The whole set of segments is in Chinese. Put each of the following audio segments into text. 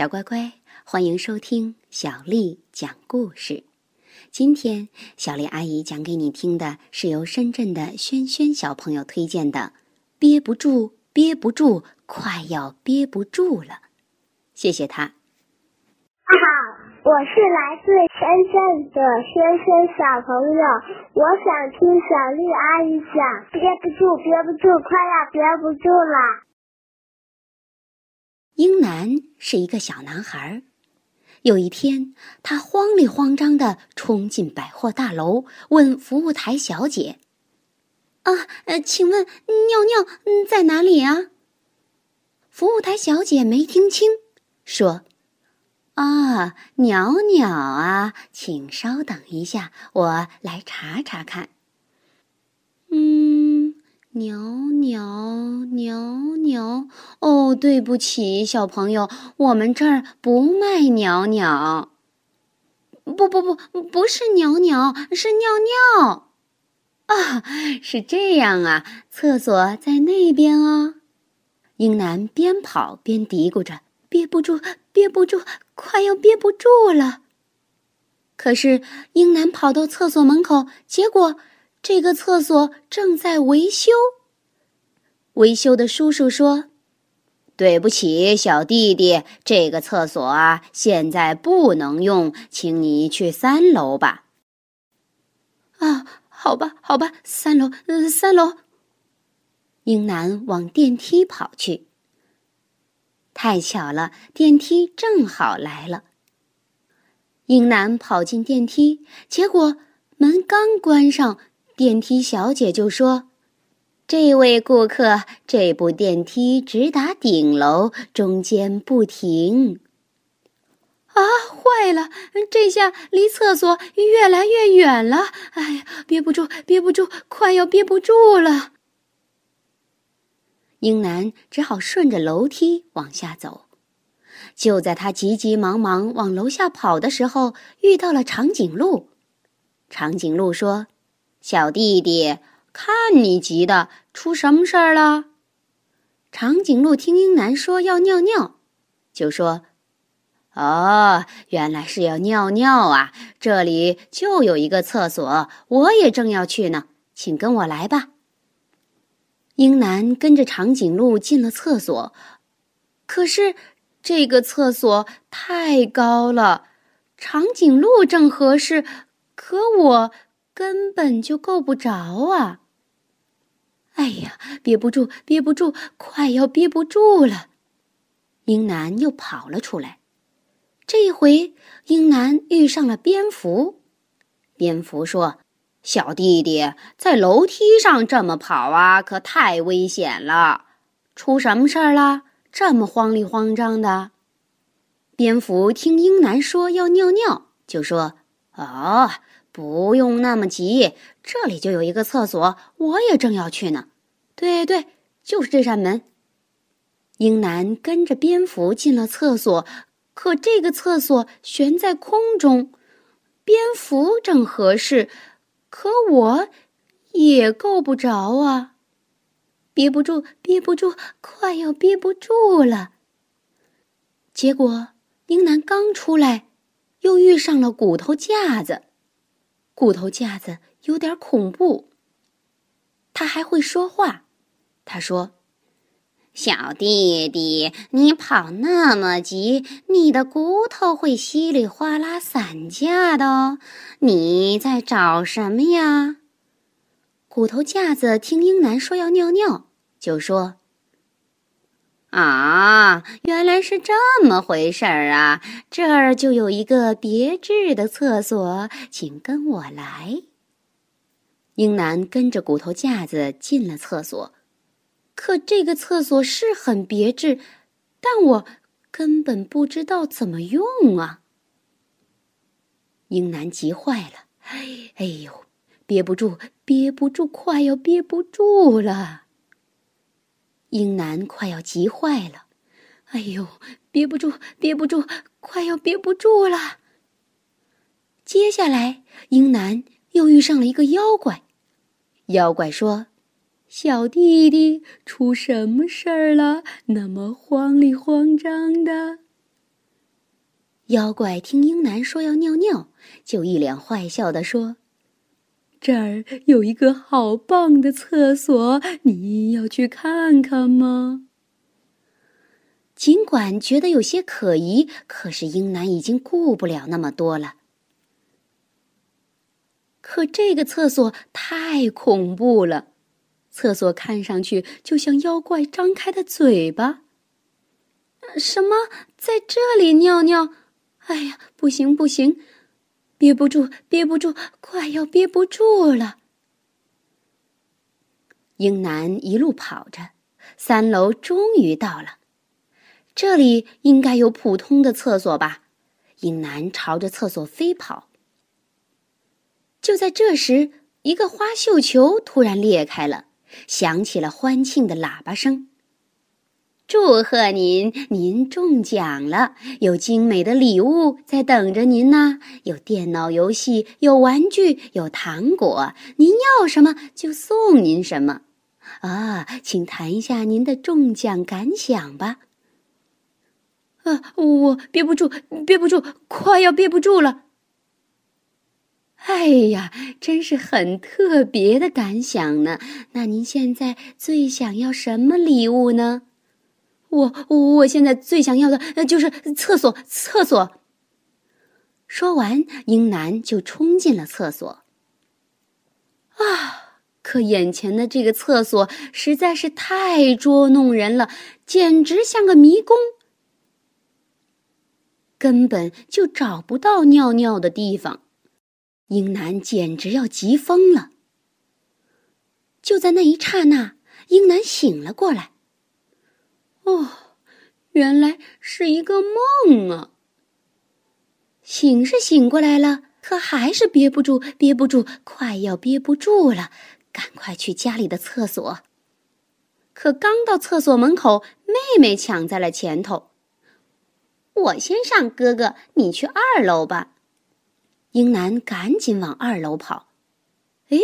小乖乖，欢迎收听小丽讲故事。今天，小丽阿姨讲给你听的是由深圳的轩轩小朋友推荐的《憋不住，憋不住，快要憋不住了》。谢谢他。大家好，我是来自深圳的轩轩小朋友，我想听小丽阿姨讲《憋不住，憋不住，快要憋不住了》。英男是一个小男孩。有一天，他慌里慌张地冲进百货大楼，问服务台小姐：“啊，呃，请问尿尿在哪里啊？”服务台小姐没听清，说：“啊，鸟鸟啊，请稍等一下，我来查查看。”嗯。鸟鸟，对不起，小朋友，我们这儿不卖鸟鸟。不不不，不是鸟鸟，是尿尿。啊，是这样啊，厕所在那边哦。英男边跑边嘀咕着：“憋不住，憋不住，快要憋不住了。”可是英男跑到厕所门口，结果。这个厕所正在维修。维修的叔叔说：“对不起，小弟弟，这个厕所啊，现在不能用，请你去三楼吧。”啊，好吧，好吧，三楼，呃，三楼。英男往电梯跑去。太巧了，电梯正好来了。英男跑进电梯，结果门刚关上。电梯小姐就说：“这位顾客，这部电梯直达顶楼，中间不停。”啊，坏了！这下离厕所越来越远了。哎呀，憋不住，憋不住，快要憋不住了。英男只好顺着楼梯往下走。就在他急急忙忙往楼下跑的时候，遇到了长颈鹿。长颈鹿说。小弟弟，看你急的，出什么事儿了？长颈鹿听英男说要尿尿，就说：“哦，原来是要尿尿啊！这里就有一个厕所，我也正要去呢，请跟我来吧。”英男跟着长颈鹿进了厕所，可是这个厕所太高了，长颈鹿正合适，可我。根本就够不着啊！哎呀，憋不住，憋不住，快要憋不住了。英男又跑了出来。这一回，英男遇上了蝙蝠。蝙蝠说：“小弟弟，在楼梯上这么跑啊，可太危险了。出什么事儿了？这么慌里慌张的？”蝙蝠听英男说要尿尿，就说：“哦。”不用那么急，这里就有一个厕所，我也正要去呢。对对，就是这扇门。英男跟着蝙蝠进了厕所，可这个厕所悬在空中，蝙蝠正合适，可我也够不着啊！憋不住，憋不住，快要憋不住了。结果英男刚出来，又遇上了骨头架子。骨头架子有点恐怖。他还会说话，他说：“小弟弟，你跑那么急，你的骨头会稀里哗啦散架的哦。你在找什么呀？”骨头架子听英男说要尿尿，就说。原来是这么回事儿啊！这儿就有一个别致的厕所，请跟我来。英男跟着骨头架子进了厕所，可这个厕所是很别致，但我根本不知道怎么用啊！英男急坏了，哎呦，憋不住，憋不住，快要憋不住了。英男快要急坏了，哎呦，憋不住，憋不住，快要憋不住了。接下来，英男又遇上了一个妖怪。妖怪说：“小弟弟，出什么事儿了？那么慌里慌张的。”妖怪听英男说要尿尿，就一脸坏笑地说：“这儿有一个好棒的厕所，你要去看看吗？”尽管觉得有些可疑，可是英男已经顾不了那么多了。可这个厕所太恐怖了，厕所看上去就像妖怪张开的嘴巴。什么，在这里尿尿？哎呀，不行不行，憋不住，憋不住，快要憋不住了！英男一路跑着，三楼终于到了。这里应该有普通的厕所吧？英男朝着厕所飞跑。就在这时，一个花绣球突然裂开了，响起了欢庆的喇叭声。祝贺您，您中奖了！有精美的礼物在等着您呢，有电脑游戏，有玩具，有糖果，您要什么就送您什么。啊，请谈一下您的中奖感想吧。啊，我憋不住，憋不住，快要憋不住了。哎呀，真是很特别的感想呢。那您现在最想要什么礼物呢？我我现在最想要的就是厕所，厕所。说完，英男就冲进了厕所。啊！可眼前的这个厕所实在是太捉弄人了，简直像个迷宫。根本就找不到尿尿的地方，英男简直要急疯了。就在那一刹那，英男醒了过来。哦，原来是一个梦啊！醒是醒过来了，可还是憋不住，憋不住，快要憋不住了，赶快去家里的厕所。可刚到厕所门口，妹妹抢在了前头。我先上，哥哥，你去二楼吧。英男赶紧往二楼跑，哎，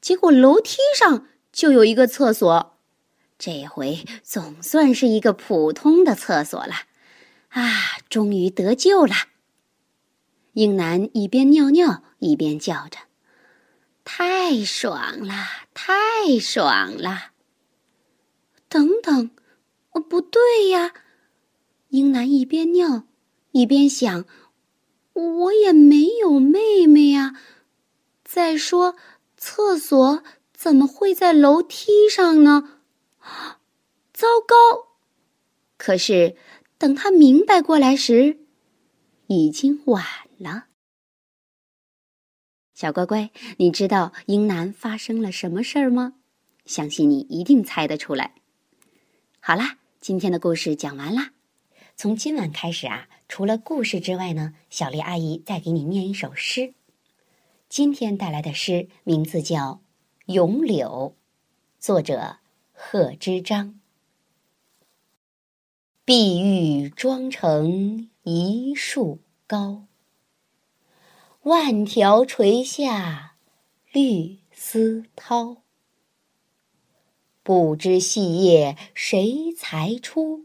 结果楼梯上就有一个厕所，这回总算是一个普通的厕所了，啊，终于得救了。英男一边尿尿一边叫着：“太爽了，太爽了！”等等，哦，不对呀。英男一边尿，一边想：“我也没有妹妹呀。再说，厕所怎么会在楼梯上呢？糟糕！可是等他明白过来时，已经晚了。小乖乖，你知道英男发生了什么事儿吗？相信你一定猜得出来。好啦，今天的故事讲完啦。从今晚开始啊，除了故事之外呢，小丽阿姨再给你念一首诗。今天带来的诗名字叫《咏柳》，作者贺知章。碧玉妆成一树高，万条垂下绿丝绦。不知细叶谁裁出？